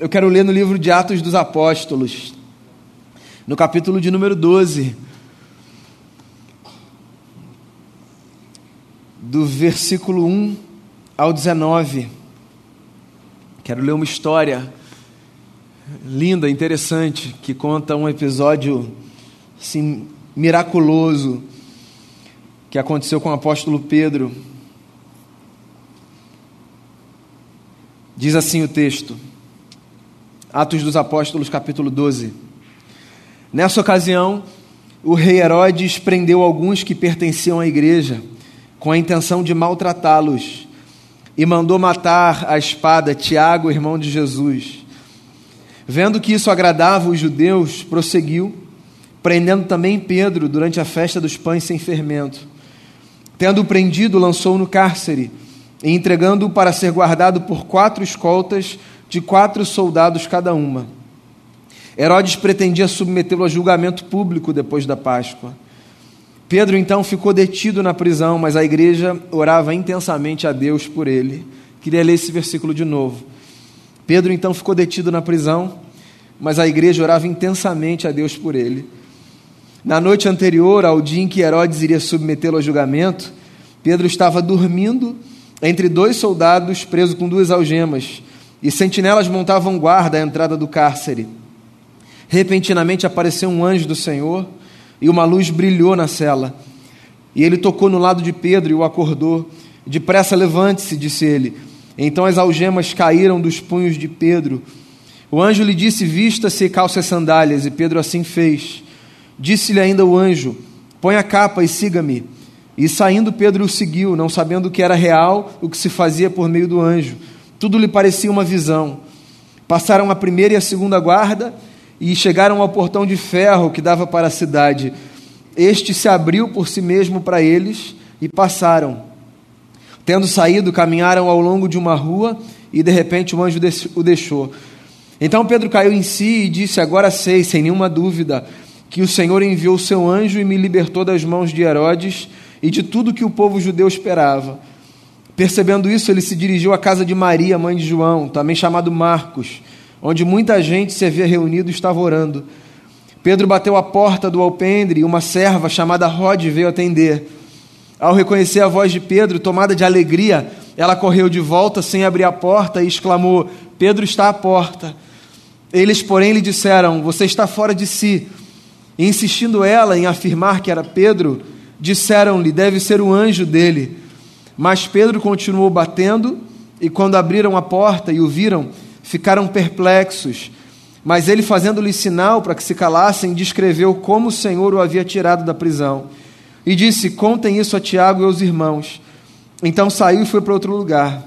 Eu quero ler no livro de Atos dos Apóstolos, no capítulo de número 12, do versículo 1 ao 19. Quero ler uma história linda, interessante, que conta um episódio assim, miraculoso que aconteceu com o apóstolo Pedro. Diz assim o texto. Atos dos Apóstolos, capítulo 12. Nessa ocasião, o rei Herodes prendeu alguns que pertenciam à igreja, com a intenção de maltratá-los, e mandou matar a espada Tiago, irmão de Jesus. Vendo que isso agradava os judeus, prosseguiu, prendendo também Pedro durante a festa dos pães sem fermento. Tendo-o prendido, lançou-o no cárcere, e entregando-o para ser guardado por quatro escoltas de quatro soldados cada uma. Herodes pretendia submetê-lo a julgamento público depois da Páscoa. Pedro então ficou detido na prisão, mas a igreja orava intensamente a Deus por ele. Queria ler esse versículo de novo. Pedro então ficou detido na prisão, mas a igreja orava intensamente a Deus por ele. Na noite anterior ao dia em que Herodes iria submetê-lo a julgamento, Pedro estava dormindo entre dois soldados, preso com duas algemas e sentinelas montavam guarda à entrada do cárcere. Repentinamente apareceu um anjo do Senhor e uma luz brilhou na cela. E ele tocou no lado de Pedro e o acordou. Depressa levante-se, disse ele. Então as algemas caíram dos punhos de Pedro. O anjo lhe disse: Vista-se e calce as sandálias. E Pedro assim fez. Disse-lhe ainda o anjo: Põe a capa e siga-me. E saindo, Pedro o seguiu, não sabendo que era real o que se fazia por meio do anjo. Tudo lhe parecia uma visão. Passaram a primeira e a segunda guarda e chegaram ao portão de ferro que dava para a cidade. Este se abriu por si mesmo para eles e passaram. Tendo saído, caminharam ao longo de uma rua e de repente o anjo o deixou. Então Pedro caiu em si e disse: Agora sei, sem nenhuma dúvida, que o Senhor enviou seu anjo e me libertou das mãos de Herodes e de tudo que o povo judeu esperava. Percebendo isso, ele se dirigiu à casa de Maria, mãe de João, também chamado Marcos, onde muita gente se havia reunido e estava orando. Pedro bateu a porta do alpendre e uma serva chamada Rod veio atender. Ao reconhecer a voz de Pedro, tomada de alegria, ela correu de volta sem abrir a porta e exclamou: Pedro está à porta. Eles, porém, lhe disseram: Você está fora de si. E insistindo ela em afirmar que era Pedro, disseram-lhe: Deve ser o anjo dele. Mas Pedro continuou batendo, e quando abriram a porta e o viram, ficaram perplexos. Mas ele, fazendo-lhe sinal para que se calassem, descreveu como o Senhor o havia tirado da prisão. E disse: Contem isso a Tiago e aos irmãos. Então saiu e foi para outro lugar.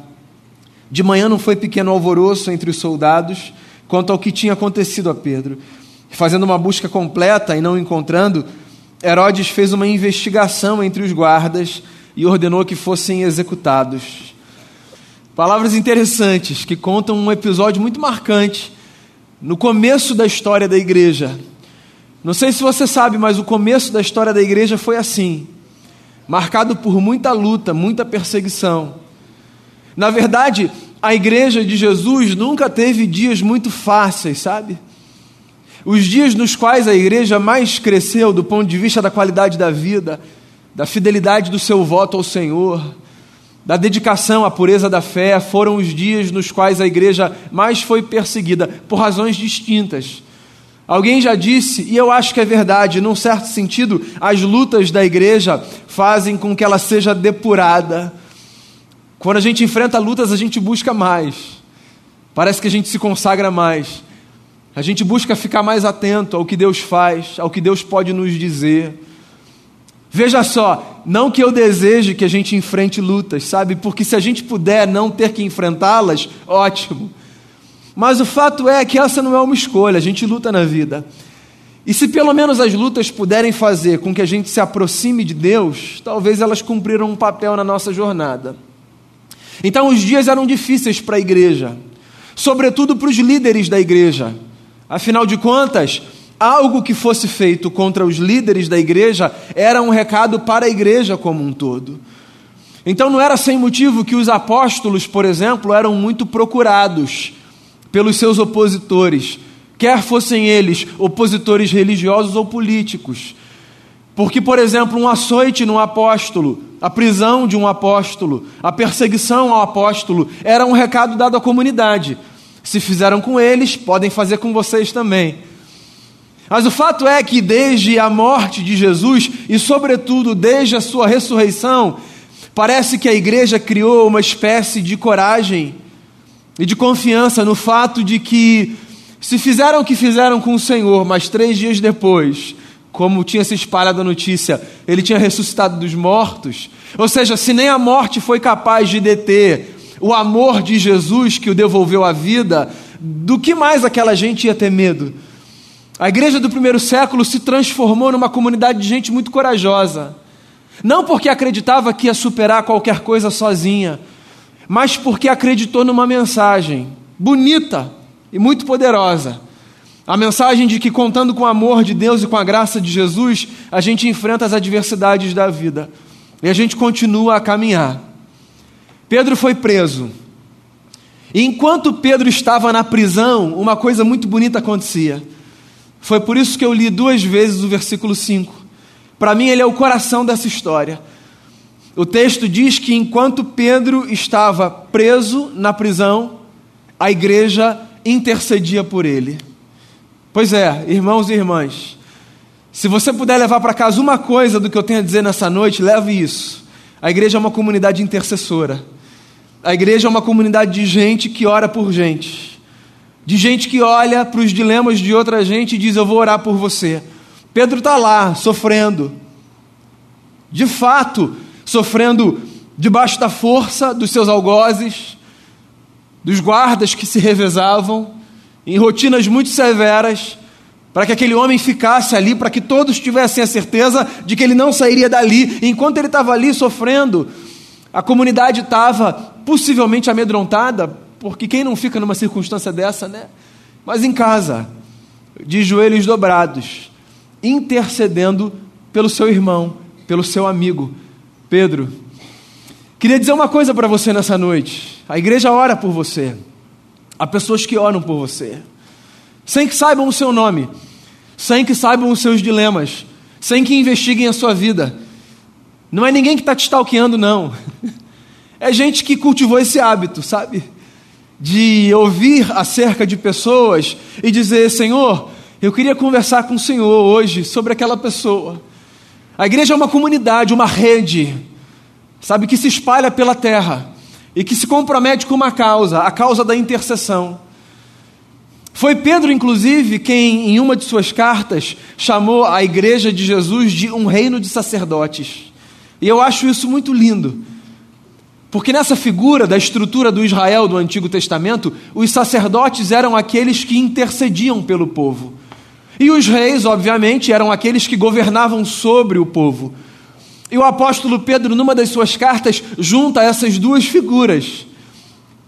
De manhã não foi pequeno alvoroço entre os soldados quanto ao que tinha acontecido a Pedro. Fazendo uma busca completa e não encontrando, Herodes fez uma investigação entre os guardas e ordenou que fossem executados. Palavras interessantes que contam um episódio muito marcante no começo da história da igreja. Não sei se você sabe, mas o começo da história da igreja foi assim marcado por muita luta, muita perseguição. Na verdade, a igreja de Jesus nunca teve dias muito fáceis, sabe? Os dias nos quais a igreja mais cresceu do ponto de vista da qualidade da vida da fidelidade do seu voto ao Senhor, da dedicação à pureza da fé, foram os dias nos quais a igreja mais foi perseguida, por razões distintas. Alguém já disse, e eu acho que é verdade, num certo sentido, as lutas da igreja fazem com que ela seja depurada. Quando a gente enfrenta lutas, a gente busca mais. Parece que a gente se consagra mais. A gente busca ficar mais atento ao que Deus faz, ao que Deus pode nos dizer. Veja só, não que eu deseje que a gente enfrente lutas, sabe? Porque se a gente puder não ter que enfrentá-las, ótimo. Mas o fato é que essa não é uma escolha, a gente luta na vida. E se pelo menos as lutas puderem fazer com que a gente se aproxime de Deus, talvez elas cumpriram um papel na nossa jornada. Então os dias eram difíceis para a igreja, sobretudo para os líderes da igreja. Afinal de contas, algo que fosse feito contra os líderes da igreja era um recado para a igreja como um todo. Então não era sem motivo que os apóstolos, por exemplo, eram muito procurados. pelos seus opositores, quer fossem eles opositores religiosos ou políticos. Porque, por exemplo, um açoite num apóstolo, a prisão de um apóstolo, a perseguição ao apóstolo, era um recado dado à comunidade. Se fizeram com eles, podem fazer com vocês também. Mas o fato é que desde a morte de Jesus e, sobretudo, desde a sua ressurreição, parece que a igreja criou uma espécie de coragem e de confiança no fato de que, se fizeram o que fizeram com o Senhor, mas três dias depois, como tinha se espalhado a notícia, ele tinha ressuscitado dos mortos. Ou seja, se nem a morte foi capaz de deter o amor de Jesus que o devolveu à vida, do que mais aquela gente ia ter medo? A igreja do primeiro século se transformou numa comunidade de gente muito corajosa. Não porque acreditava que ia superar qualquer coisa sozinha, mas porque acreditou numa mensagem bonita e muito poderosa. A mensagem de que, contando com o amor de Deus e com a graça de Jesus, a gente enfrenta as adversidades da vida e a gente continua a caminhar. Pedro foi preso. E enquanto Pedro estava na prisão, uma coisa muito bonita acontecia. Foi por isso que eu li duas vezes o versículo 5. Para mim, ele é o coração dessa história. O texto diz que enquanto Pedro estava preso na prisão, a igreja intercedia por ele. Pois é, irmãos e irmãs, se você puder levar para casa uma coisa do que eu tenho a dizer nessa noite, leve isso. A igreja é uma comunidade intercessora. A igreja é uma comunidade de gente que ora por gente de gente que olha para os dilemas de outra gente e diz: Eu vou orar por você. Pedro está lá, sofrendo, de fato, sofrendo debaixo da força dos seus algozes, dos guardas que se revezavam, em rotinas muito severas, para que aquele homem ficasse ali, para que todos tivessem a certeza de que ele não sairia dali. E enquanto ele estava ali sofrendo, a comunidade estava possivelmente amedrontada, porque quem não fica numa circunstância dessa, né? Mas em casa, de joelhos dobrados, intercedendo pelo seu irmão, pelo seu amigo, Pedro. Queria dizer uma coisa para você nessa noite. A igreja ora por você. Há pessoas que oram por você, sem que saibam o seu nome, sem que saibam os seus dilemas, sem que investiguem a sua vida. Não é ninguém que está te stalkeando, não. É gente que cultivou esse hábito, sabe? De ouvir acerca de pessoas e dizer: Senhor, eu queria conversar com o Senhor hoje sobre aquela pessoa. A igreja é uma comunidade, uma rede, sabe, que se espalha pela terra e que se compromete com uma causa, a causa da intercessão. Foi Pedro, inclusive, quem, em uma de suas cartas, chamou a igreja de Jesus de um reino de sacerdotes. E eu acho isso muito lindo porque nessa figura da estrutura do Israel do Antigo Testamento, os sacerdotes eram aqueles que intercediam pelo povo. E os reis, obviamente, eram aqueles que governavam sobre o povo. E o apóstolo Pedro, numa das suas cartas, junta essas duas figuras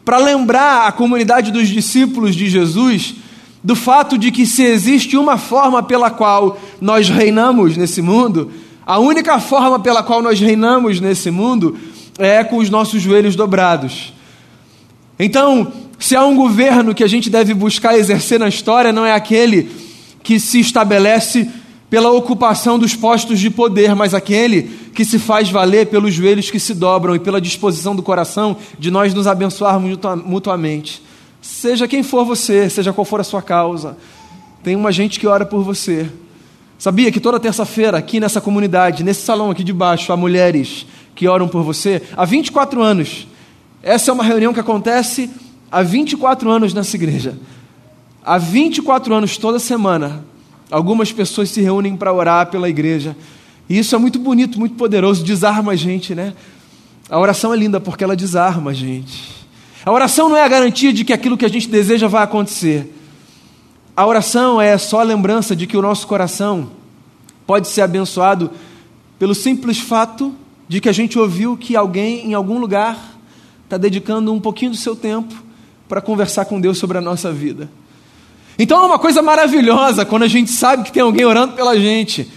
para lembrar a comunidade dos discípulos de Jesus do fato de que se existe uma forma pela qual nós reinamos nesse mundo, a única forma pela qual nós reinamos nesse mundo é com os nossos joelhos dobrados. Então, se há um governo que a gente deve buscar exercer na história, não é aquele que se estabelece pela ocupação dos postos de poder, mas aquele que se faz valer pelos joelhos que se dobram e pela disposição do coração de nós nos abençoarmos mutuamente. Seja quem for você, seja qual for a sua causa, tem uma gente que ora por você. Sabia que toda terça-feira, aqui nessa comunidade, nesse salão aqui de baixo, há mulheres que oram por você há 24 anos. Essa é uma reunião que acontece há 24 anos nessa igreja. Há 24 anos, toda semana, algumas pessoas se reúnem para orar pela igreja. E isso é muito bonito, muito poderoso, desarma a gente, né? A oração é linda porque ela desarma a gente. A oração não é a garantia de que aquilo que a gente deseja vai acontecer. A oração é só a lembrança de que o nosso coração pode ser abençoado pelo simples fato de que a gente ouviu que alguém em algum lugar está dedicando um pouquinho do seu tempo para conversar com Deus sobre a nossa vida. Então é uma coisa maravilhosa quando a gente sabe que tem alguém orando pela gente.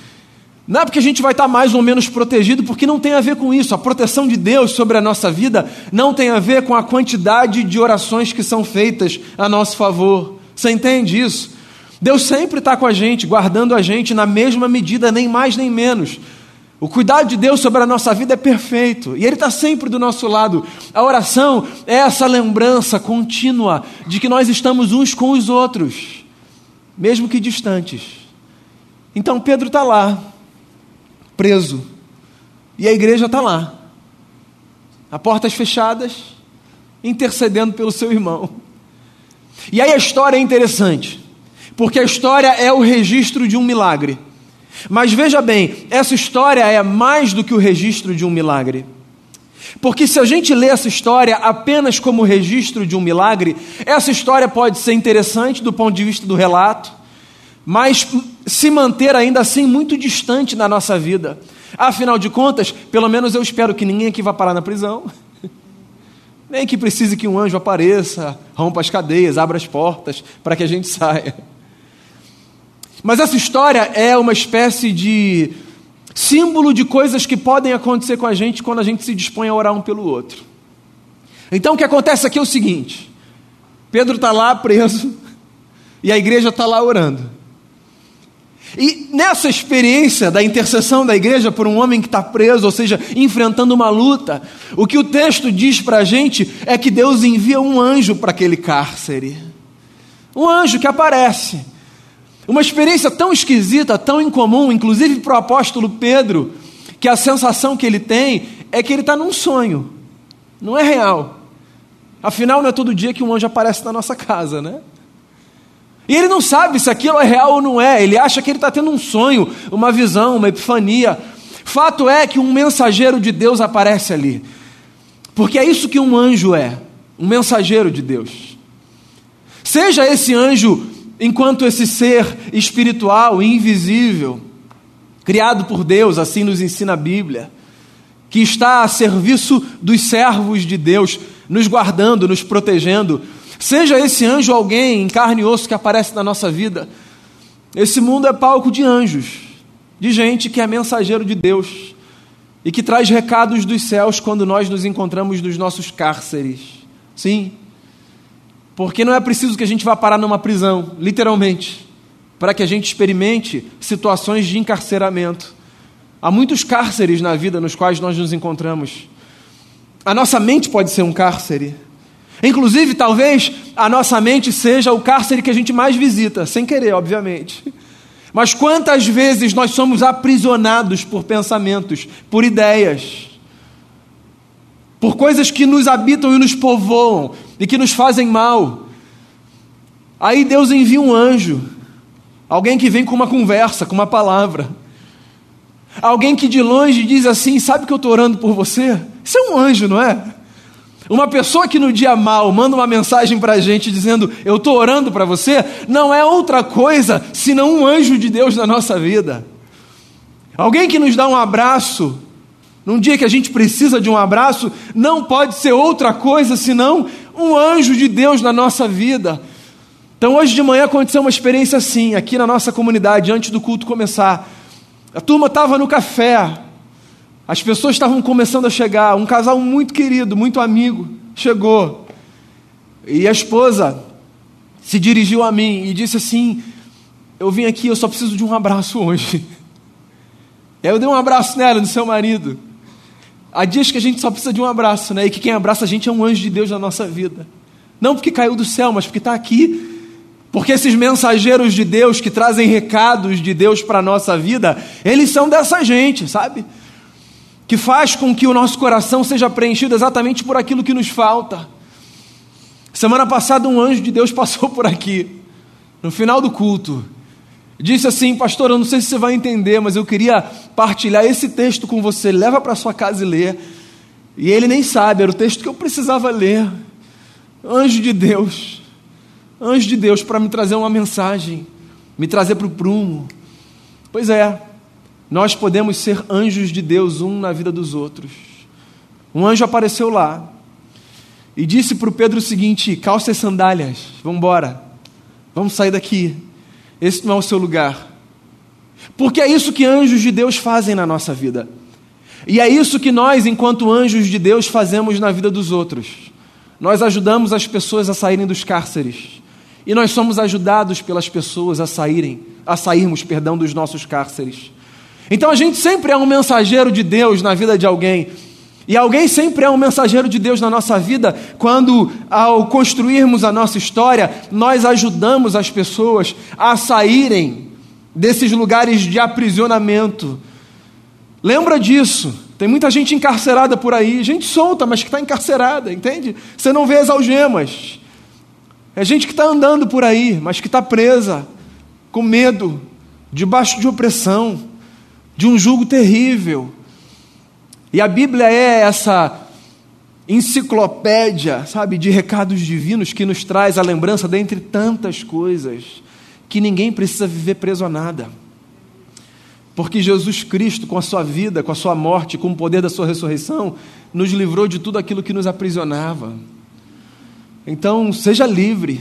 Não é porque a gente vai estar mais ou menos protegido, porque não tem a ver com isso. A proteção de Deus sobre a nossa vida não tem a ver com a quantidade de orações que são feitas a nosso favor. Você entende isso? Deus sempre está com a gente, guardando a gente na mesma medida, nem mais nem menos. O cuidado de Deus sobre a nossa vida é perfeito e Ele está sempre do nosso lado. A oração é essa lembrança contínua de que nós estamos uns com os outros, mesmo que distantes. Então Pedro está lá, preso, e a igreja está lá, a portas fechadas, intercedendo pelo seu irmão. E aí a história é interessante, porque a história é o registro de um milagre. Mas veja bem, essa história é mais do que o registro de um milagre. Porque se a gente lê essa história apenas como registro de um milagre, essa história pode ser interessante do ponto de vista do relato, mas se manter ainda assim muito distante na nossa vida. Afinal de contas, pelo menos eu espero que ninguém aqui vá parar na prisão. Nem que precise que um anjo apareça, rompa as cadeias, abra as portas para que a gente saia. Mas essa história é uma espécie de símbolo de coisas que podem acontecer com a gente quando a gente se dispõe a orar um pelo outro. Então o que acontece aqui é o seguinte: Pedro está lá preso e a igreja está lá orando. E nessa experiência da intercessão da igreja por um homem que está preso, ou seja, enfrentando uma luta, o que o texto diz para a gente é que Deus envia um anjo para aquele cárcere. Um anjo que aparece uma experiência tão esquisita, tão incomum, inclusive para o apóstolo Pedro, que a sensação que ele tem é que ele está num sonho, não é real. Afinal, não é todo dia que um anjo aparece na nossa casa, né? E ele não sabe se aquilo é real ou não é, ele acha que ele está tendo um sonho, uma visão, uma epifania. Fato é que um mensageiro de Deus aparece ali, porque é isso que um anjo é um mensageiro de Deus. Seja esse anjo enquanto esse ser espiritual, invisível, criado por Deus, assim nos ensina a Bíblia, que está a serviço dos servos de Deus, nos guardando, nos protegendo, seja esse anjo alguém em carne e osso que aparece na nossa vida, esse mundo é palco de anjos, de gente que é mensageiro de Deus e que traz recados dos céus quando nós nos encontramos nos nossos cárceres. Sim, porque não é preciso que a gente vá parar numa prisão, literalmente, para que a gente experimente situações de encarceramento. Há muitos cárceres na vida nos quais nós nos encontramos. A nossa mente pode ser um cárcere. Inclusive, talvez a nossa mente seja o cárcere que a gente mais visita, sem querer, obviamente. Mas quantas vezes nós somos aprisionados por pensamentos, por ideias, por coisas que nos habitam e nos povoam e que nos fazem mal. Aí Deus envia um anjo, alguém que vem com uma conversa, com uma palavra. Alguém que de longe diz assim: Sabe que eu estou orando por você? Isso é um anjo, não é? Uma pessoa que no dia mal manda uma mensagem para a gente dizendo: Eu estou orando para você, não é outra coisa senão um anjo de Deus na nossa vida. Alguém que nos dá um abraço num dia que a gente precisa de um abraço, não pode ser outra coisa senão um anjo de Deus na nossa vida. Então, hoje de manhã aconteceu uma experiência assim, aqui na nossa comunidade, antes do culto começar. A turma estava no café, as pessoas estavam começando a chegar. Um casal muito querido, muito amigo, chegou. E a esposa se dirigiu a mim e disse assim: Eu vim aqui, eu só preciso de um abraço hoje. E aí eu dei um abraço nela, no seu marido. Há dias que a gente só precisa de um abraço, né? E que quem abraça a gente é um anjo de Deus na nossa vida. Não porque caiu do céu, mas porque está aqui. Porque esses mensageiros de Deus que trazem recados de Deus para a nossa vida, eles são dessa gente, sabe? Que faz com que o nosso coração seja preenchido exatamente por aquilo que nos falta. Semana passada, um anjo de Deus passou por aqui, no final do culto disse assim: Pastor, eu não sei se você vai entender, mas eu queria partilhar esse texto com você. Leva para sua casa e lê. E ele nem sabe, era o texto que eu precisava ler. Anjo de Deus, anjo de Deus, para me trazer uma mensagem, me trazer para o prumo. Pois é, nós podemos ser anjos de Deus um na vida dos outros. Um anjo apareceu lá e disse para o Pedro o seguinte: calça as sandálias, vamos embora, vamos sair daqui. Esse não é o seu lugar. Porque é isso que anjos de Deus fazem na nossa vida. E é isso que nós, enquanto anjos de Deus, fazemos na vida dos outros. Nós ajudamos as pessoas a saírem dos cárceres. E nós somos ajudados pelas pessoas a saírem, a sairmos, perdão, dos nossos cárceres. Então a gente sempre é um mensageiro de Deus na vida de alguém. E alguém sempre é um mensageiro de Deus na nossa vida quando, ao construirmos a nossa história, nós ajudamos as pessoas a saírem desses lugares de aprisionamento. Lembra disso. Tem muita gente encarcerada por aí, gente solta, mas que está encarcerada, entende? Você não vê as algemas. É gente que está andando por aí, mas que está presa, com medo, debaixo de opressão, de um jugo terrível. E a Bíblia é essa enciclopédia, sabe, de recados divinos que nos traz a lembrança dentre tantas coisas que ninguém precisa viver preso a nada. Porque Jesus Cristo, com a sua vida, com a sua morte, com o poder da sua ressurreição, nos livrou de tudo aquilo que nos aprisionava. Então, seja livre,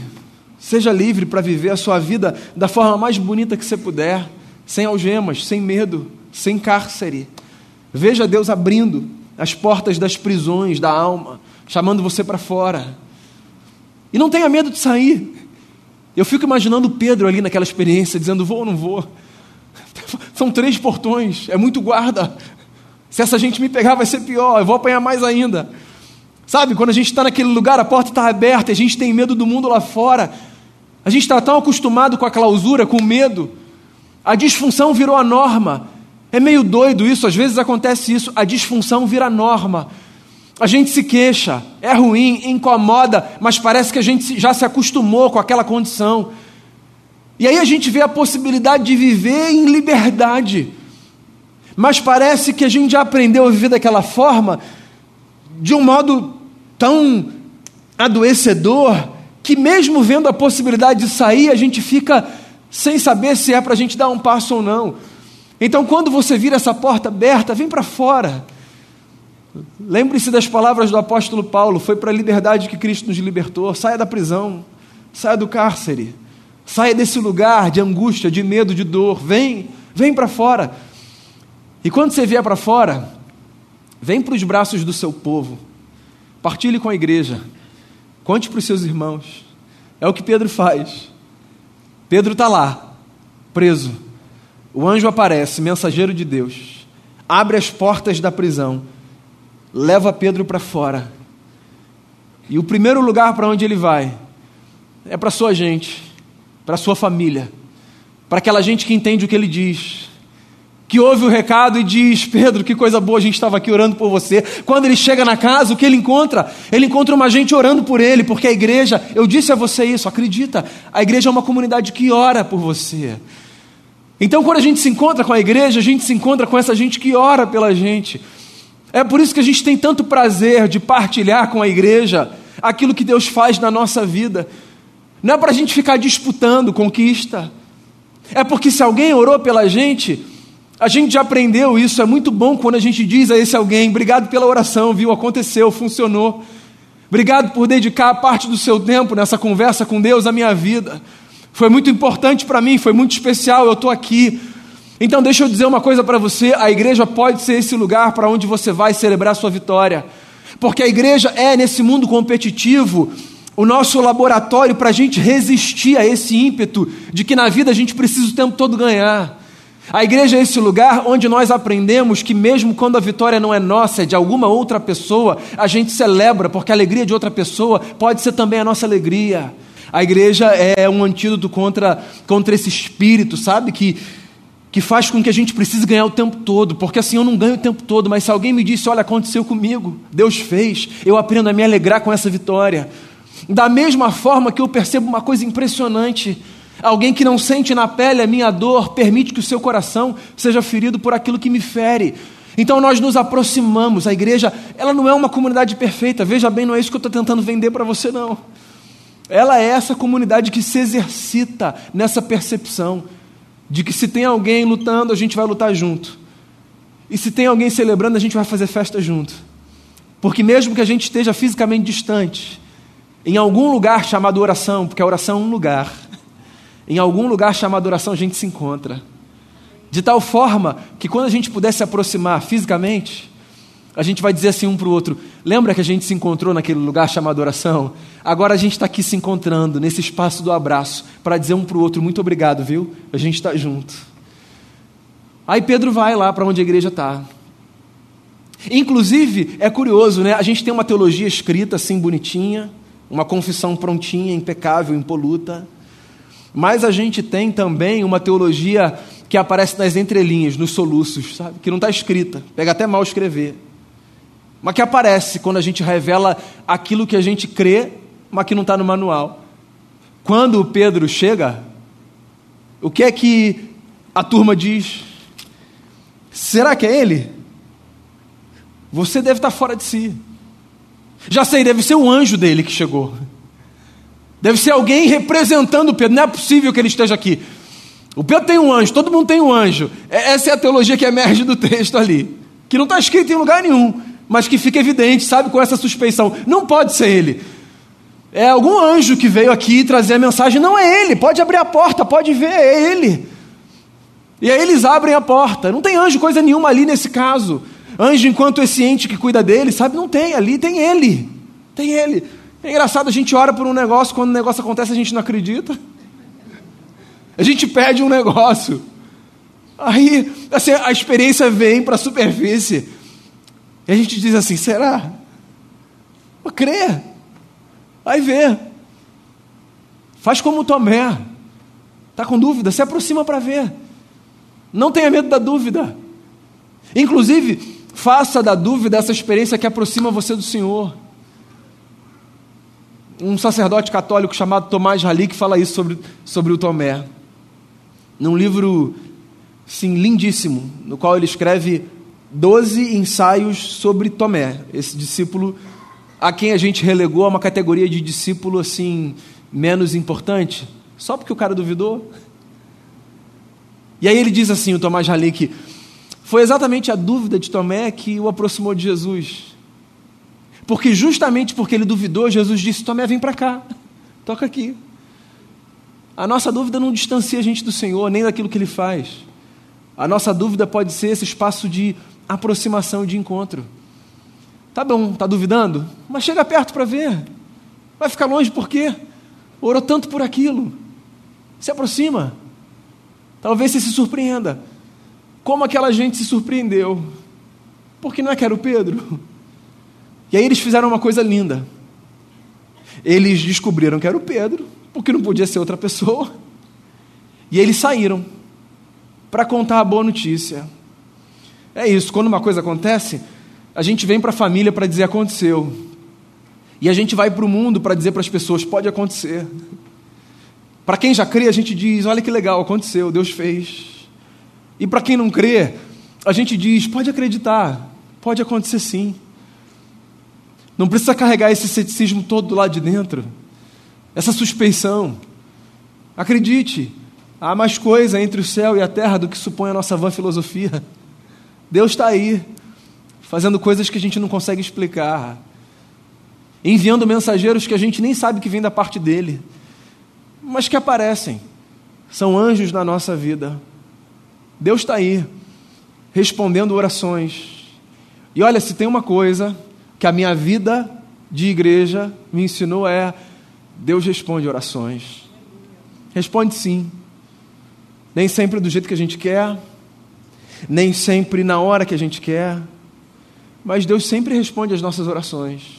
seja livre para viver a sua vida da forma mais bonita que você puder, sem algemas, sem medo, sem cárcere. Veja Deus abrindo as portas das prisões da alma, chamando você para fora. E não tenha medo de sair. Eu fico imaginando Pedro ali naquela experiência, dizendo: vou ou não vou? São três portões, é muito guarda. Se essa gente me pegar, vai ser pior, eu vou apanhar mais ainda. Sabe, quando a gente está naquele lugar, a porta está aberta, a gente tem medo do mundo lá fora. A gente está tão acostumado com a clausura, com o medo. A disfunção virou a norma. É meio doido isso, às vezes acontece isso, a disfunção vira norma. A gente se queixa, é ruim, incomoda, mas parece que a gente já se acostumou com aquela condição. E aí a gente vê a possibilidade de viver em liberdade. Mas parece que a gente já aprendeu a viver daquela forma, de um modo tão adoecedor, que mesmo vendo a possibilidade de sair, a gente fica sem saber se é para a gente dar um passo ou não. Então, quando você vira essa porta aberta, vem para fora. Lembre-se das palavras do apóstolo Paulo: foi para a liberdade que Cristo nos libertou. Saia da prisão, saia do cárcere, saia desse lugar de angústia, de medo, de dor. Vem, vem para fora. E quando você vier para fora, vem para os braços do seu povo, partilhe com a igreja, conte para os seus irmãos. É o que Pedro faz. Pedro está lá, preso o anjo aparece, mensageiro de Deus, abre as portas da prisão, leva Pedro para fora. E o primeiro lugar para onde ele vai é para sua gente, para sua família, para aquela gente que entende o que ele diz, que ouve o recado e diz: Pedro, que coisa boa, a gente estava aqui orando por você. Quando ele chega na casa, o que ele encontra? Ele encontra uma gente orando por ele, porque a igreja, eu disse a você isso, acredita, a igreja é uma comunidade que ora por você. Então, quando a gente se encontra com a igreja, a gente se encontra com essa gente que ora pela gente. É por isso que a gente tem tanto prazer de partilhar com a igreja aquilo que Deus faz na nossa vida. Não é para a gente ficar disputando conquista. É porque se alguém orou pela gente, a gente já aprendeu isso. É muito bom quando a gente diz a esse alguém: obrigado pela oração, viu? Aconteceu, funcionou. Obrigado por dedicar parte do seu tempo nessa conversa com Deus à minha vida. Foi muito importante para mim, foi muito especial, eu estou aqui. Então, deixa eu dizer uma coisa para você: a igreja pode ser esse lugar para onde você vai celebrar sua vitória, porque a igreja é, nesse mundo competitivo, o nosso laboratório para a gente resistir a esse ímpeto de que na vida a gente precisa o tempo todo ganhar. A igreja é esse lugar onde nós aprendemos que, mesmo quando a vitória não é nossa, é de alguma outra pessoa, a gente celebra, porque a alegria de outra pessoa pode ser também a nossa alegria. A igreja é um antídoto contra, contra esse espírito, sabe? Que, que faz com que a gente precise ganhar o tempo todo, porque assim eu não ganho o tempo todo, mas se alguém me disse, olha, aconteceu comigo, Deus fez, eu aprendo a me alegrar com essa vitória. Da mesma forma que eu percebo uma coisa impressionante, alguém que não sente na pele a minha dor, permite que o seu coração seja ferido por aquilo que me fere. Então nós nos aproximamos, a igreja, ela não é uma comunidade perfeita, veja bem, não é isso que eu estou tentando vender para você, não. Ela é essa comunidade que se exercita nessa percepção de que se tem alguém lutando, a gente vai lutar junto. E se tem alguém celebrando, a gente vai fazer festa junto. Porque mesmo que a gente esteja fisicamente distante, em algum lugar chamado oração, porque a oração é um lugar, em algum lugar chamado oração a gente se encontra. De tal forma que quando a gente puder se aproximar fisicamente, a gente vai dizer assim um para o outro: lembra que a gente se encontrou naquele lugar chamado oração? Agora a gente está aqui se encontrando, nesse espaço do abraço, para dizer um para o outro: muito obrigado, viu? A gente está junto. Aí Pedro vai lá para onde a igreja está. Inclusive, é curioso, né? A gente tem uma teologia escrita assim, bonitinha, uma confissão prontinha, impecável, impoluta. Mas a gente tem também uma teologia que aparece nas entrelinhas, nos soluços, sabe? Que não está escrita, pega até mal escrever mas que aparece quando a gente revela aquilo que a gente crê, mas que não está no manual. Quando Pedro chega, o que é que a turma diz? Será que é ele? Você deve estar tá fora de si. Já sei, deve ser o anjo dele que chegou. Deve ser alguém representando Pedro. Não é possível que ele esteja aqui. O Pedro tem um anjo, todo mundo tem um anjo. Essa é a teologia que emerge do texto ali, que não está escrito em lugar nenhum mas que fica evidente, sabe, com essa suspeição. Não pode ser ele. É algum anjo que veio aqui trazer a mensagem. Não é ele, pode abrir a porta, pode ver, é ele. E aí eles abrem a porta. Não tem anjo coisa nenhuma ali nesse caso. Anjo, enquanto esse ente que cuida dele, sabe, não tem ali, tem ele. Tem ele. É engraçado, a gente ora por um negócio, quando o negócio acontece, a gente não acredita. A gente pede um negócio. Aí assim, a experiência vem para a superfície. E a gente diz assim: será? Mas crê. Vai ver. Faz como Tomé. Está com dúvida? Se aproxima para ver. Não tenha medo da dúvida. Inclusive, faça da dúvida essa experiência que aproxima você do Senhor. Um sacerdote católico chamado Tomás Halik fala isso sobre, sobre o Tomé. Num livro, sim, lindíssimo, no qual ele escreve doze ensaios sobre Tomé, esse discípulo a quem a gente relegou a uma categoria de discípulo assim menos importante, só porque o cara duvidou. E aí ele diz assim, o Tomás Halik, foi exatamente a dúvida de Tomé que o aproximou de Jesus. Porque justamente porque ele duvidou, Jesus disse: Tomé, vem para cá, toca aqui. A nossa dúvida não distancia a gente do Senhor, nem daquilo que Ele faz. A nossa dúvida pode ser esse espaço de aproximação de encontro. Tá bom, tá duvidando? Mas chega perto para ver. Vai ficar longe por quê? Orou tanto por aquilo. Se aproxima. Talvez você se surpreenda. Como aquela gente se surpreendeu. Porque não é que era o Pedro. E aí eles fizeram uma coisa linda. Eles descobriram que era o Pedro, porque não podia ser outra pessoa. E eles saíram para contar a boa notícia. É isso, quando uma coisa acontece, a gente vem para a família para dizer aconteceu. E a gente vai para o mundo para dizer para as pessoas: pode acontecer. Para quem já crê, a gente diz: olha que legal, aconteceu, Deus fez. E para quem não crê, a gente diz: pode acreditar, pode acontecer sim. Não precisa carregar esse ceticismo todo do lado de dentro, essa suspeição. Acredite, há mais coisa entre o céu e a terra do que supõe a nossa vã filosofia. Deus está aí, fazendo coisas que a gente não consegue explicar, enviando mensageiros que a gente nem sabe que vem da parte dele, mas que aparecem, são anjos na nossa vida. Deus está aí, respondendo orações. E olha, se tem uma coisa que a minha vida de igreja me ensinou é: Deus responde orações. Responde sim. Nem sempre do jeito que a gente quer, nem sempre na hora que a gente quer, mas Deus sempre responde às nossas orações.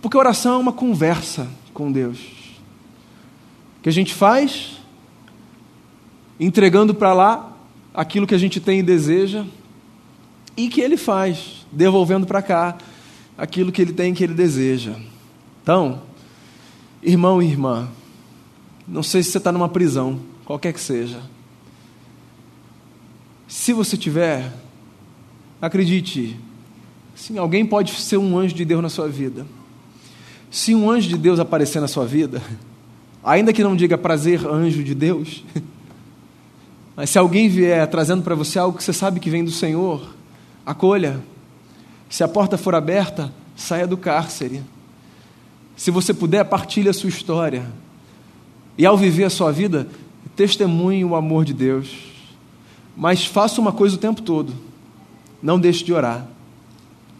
Porque oração é uma conversa com Deus. Que a gente faz entregando para lá aquilo que a gente tem e deseja, e que Ele faz, devolvendo para cá aquilo que Ele tem e que Ele deseja. Então, irmão e irmã, não sei se você está numa prisão, qualquer que seja. Se você tiver, acredite, sim, alguém pode ser um anjo de Deus na sua vida. Se um anjo de Deus aparecer na sua vida, ainda que não diga prazer, anjo de Deus, mas se alguém vier trazendo para você algo que você sabe que vem do Senhor, acolha. Se a porta for aberta, saia do cárcere. Se você puder, partilhe a sua história. E ao viver a sua vida, testemunhe o amor de Deus. Mas faça uma coisa o tempo todo: não deixe de orar.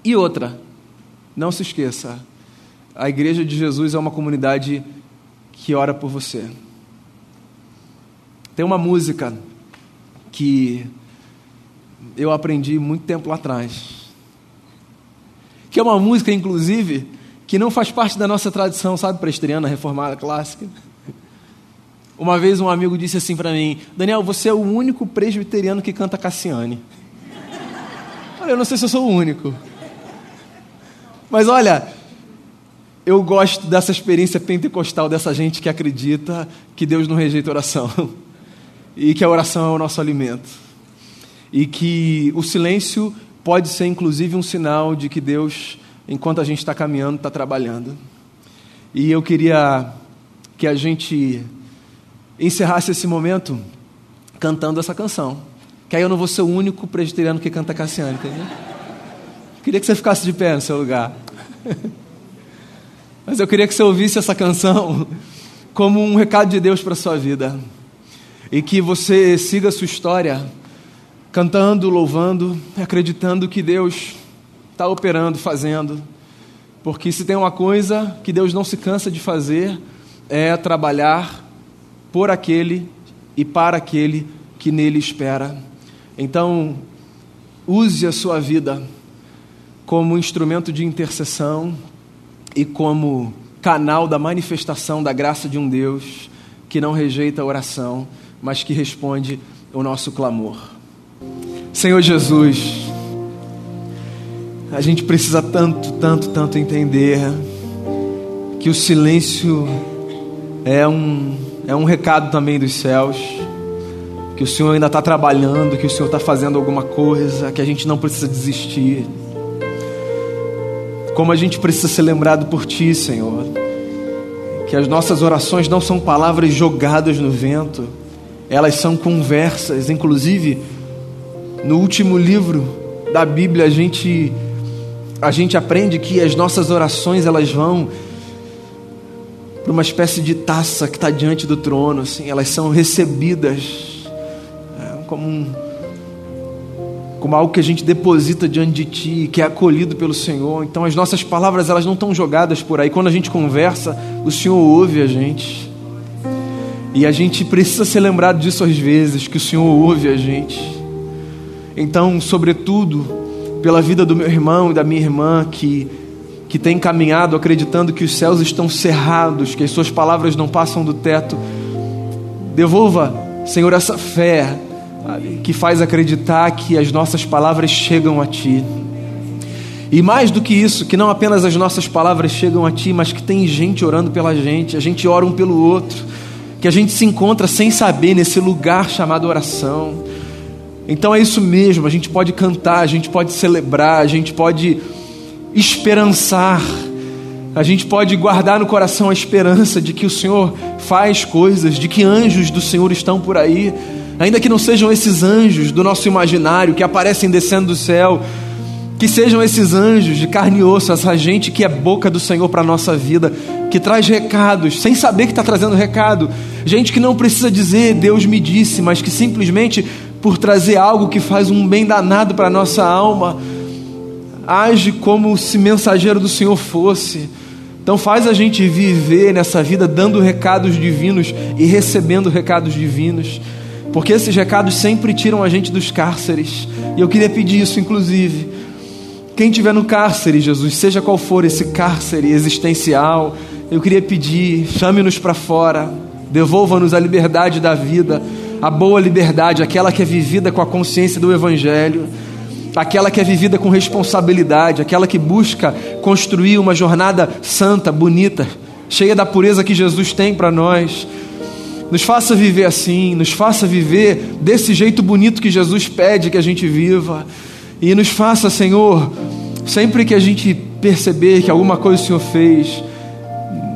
E outra, não se esqueça: a Igreja de Jesus é uma comunidade que ora por você. Tem uma música que eu aprendi muito tempo atrás, que é uma música, inclusive, que não faz parte da nossa tradição, sabe, presteriana, reformada, clássica. Uma vez um amigo disse assim para mim: Daniel, você é o único presbiteriano que canta Cassiane. Olha, eu não sei se eu sou o único. Mas olha, eu gosto dessa experiência pentecostal dessa gente que acredita que Deus não rejeita oração e que a oração é o nosso alimento e que o silêncio pode ser inclusive um sinal de que Deus, enquanto a gente está caminhando, está trabalhando. E eu queria que a gente encerrasse esse momento cantando essa canção. Que aí eu não vou ser o único presbiteriano que canta Cassiano, entendeu? Queria que você ficasse de pé no seu lugar. Mas eu queria que você ouvisse essa canção como um recado de Deus para sua vida. E que você siga a sua história cantando, louvando, acreditando que Deus está operando, fazendo. Porque se tem uma coisa que Deus não se cansa de fazer, é trabalhar por aquele e para aquele que nele espera. Então, use a sua vida como instrumento de intercessão e como canal da manifestação da graça de um Deus que não rejeita a oração, mas que responde o nosso clamor. Senhor Jesus, a gente precisa tanto, tanto, tanto entender que o silêncio é um, é um recado também dos céus, que o Senhor ainda está trabalhando, que o Senhor está fazendo alguma coisa, que a gente não precisa desistir. Como a gente precisa ser lembrado por Ti, Senhor, que as nossas orações não são palavras jogadas no vento, elas são conversas, inclusive no último livro da Bíblia a gente a gente aprende que as nossas orações elas vão uma espécie de taça que está diante do trono, assim, elas são recebidas é, como um, como algo que a gente deposita diante de Ti, que é acolhido pelo Senhor. Então as nossas palavras elas não estão jogadas por aí. Quando a gente conversa, o Senhor ouve a gente. E a gente precisa ser lembrado disso às vezes, que o Senhor ouve a gente. Então, sobretudo, pela vida do meu irmão e da minha irmã que, que tem caminhado acreditando que os céus estão cerrados, que as suas palavras não passam do teto, devolva, Senhor, essa fé que faz acreditar que as nossas palavras chegam a Ti. E mais do que isso, que não apenas as nossas palavras chegam a Ti, mas que tem gente orando pela gente, a gente ora um pelo outro, que a gente se encontra sem saber nesse lugar chamado oração então é isso mesmo, a gente pode cantar, a gente pode celebrar, a gente pode esperançar, a gente pode guardar no coração a esperança de que o Senhor faz coisas, de que anjos do Senhor estão por aí, ainda que não sejam esses anjos do nosso imaginário que aparecem descendo do céu, que sejam esses anjos de carne e osso, essa gente que é boca do Senhor para a nossa vida, que traz recados, sem saber que está trazendo recado, gente que não precisa dizer Deus me disse, mas que simplesmente por trazer algo que faz um bem danado para a nossa alma. Age como se mensageiro do Senhor fosse. Então faz a gente viver nessa vida dando recados divinos e recebendo recados divinos. Porque esses recados sempre tiram a gente dos cárceres. E eu queria pedir isso, inclusive. Quem estiver no cárcere, Jesus, seja qual for esse cárcere existencial, eu queria pedir, chame-nos para fora, devolva-nos a liberdade da vida a boa liberdade, aquela que é vivida com a consciência do Evangelho, aquela que é vivida com responsabilidade, aquela que busca construir uma jornada santa, bonita, cheia da pureza que Jesus tem para nós. Nos faça viver assim, nos faça viver desse jeito bonito que Jesus pede que a gente viva, e nos faça, Senhor, sempre que a gente perceber que alguma coisa o Senhor fez,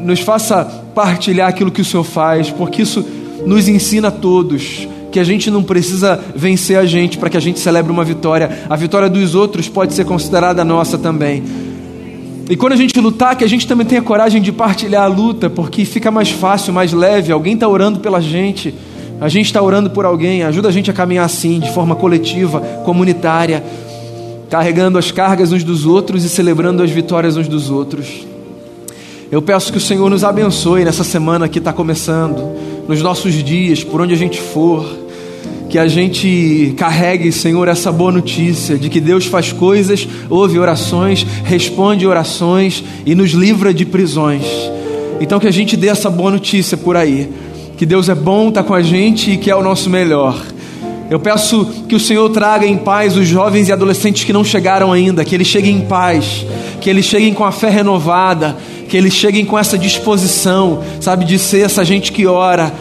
nos faça partilhar aquilo que o Senhor faz, porque isso nos ensina a todos que a gente não precisa vencer a gente para que a gente celebre uma vitória. A vitória dos outros pode ser considerada nossa também. E quando a gente lutar, que a gente também tenha coragem de partilhar a luta, porque fica mais fácil, mais leve. Alguém está orando pela gente, a gente está orando por alguém, ajuda a gente a caminhar assim, de forma coletiva, comunitária, carregando as cargas uns dos outros e celebrando as vitórias uns dos outros. Eu peço que o Senhor nos abençoe nessa semana que está começando, nos nossos dias, por onde a gente for, que a gente carregue, Senhor, essa boa notícia de que Deus faz coisas, ouve orações, responde orações e nos livra de prisões. Então que a gente dê essa boa notícia por aí que Deus é bom, está com a gente e que é o nosso melhor. Eu peço que o Senhor traga em paz os jovens e adolescentes que não chegaram ainda, que eles cheguem em paz, que eles cheguem com a fé renovada, que eles cheguem com essa disposição, sabe, de ser essa gente que ora,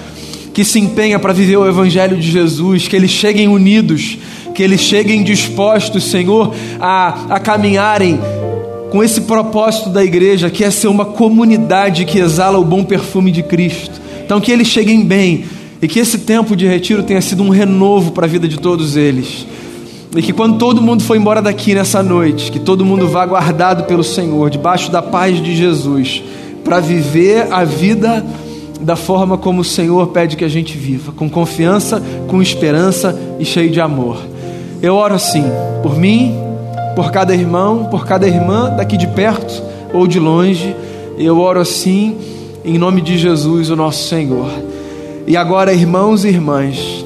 que se empenha para viver o Evangelho de Jesus, que eles cheguem unidos, que eles cheguem dispostos, Senhor, a, a caminharem com esse propósito da igreja, que é ser uma comunidade que exala o bom perfume de Cristo. Então, que eles cheguem bem e que esse tempo de retiro tenha sido um renovo para a vida de todos eles. E que quando todo mundo for embora daqui nessa noite, que todo mundo vá guardado pelo Senhor, debaixo da paz de Jesus, para viver a vida da forma como o Senhor pede que a gente viva, com confiança, com esperança e cheio de amor. Eu oro assim, por mim, por cada irmão, por cada irmã daqui de perto ou de longe. Eu oro assim em nome de Jesus, o nosso Senhor. E agora, irmãos e irmãs,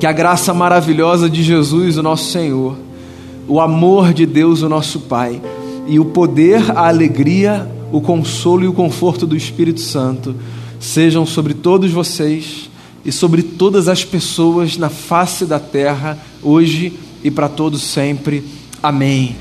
que a graça maravilhosa de Jesus, o nosso Senhor, o amor de Deus, o nosso Pai, e o poder, a alegria, o consolo e o conforto do Espírito Santo sejam sobre todos vocês e sobre todas as pessoas na face da terra, hoje e para todos sempre. Amém.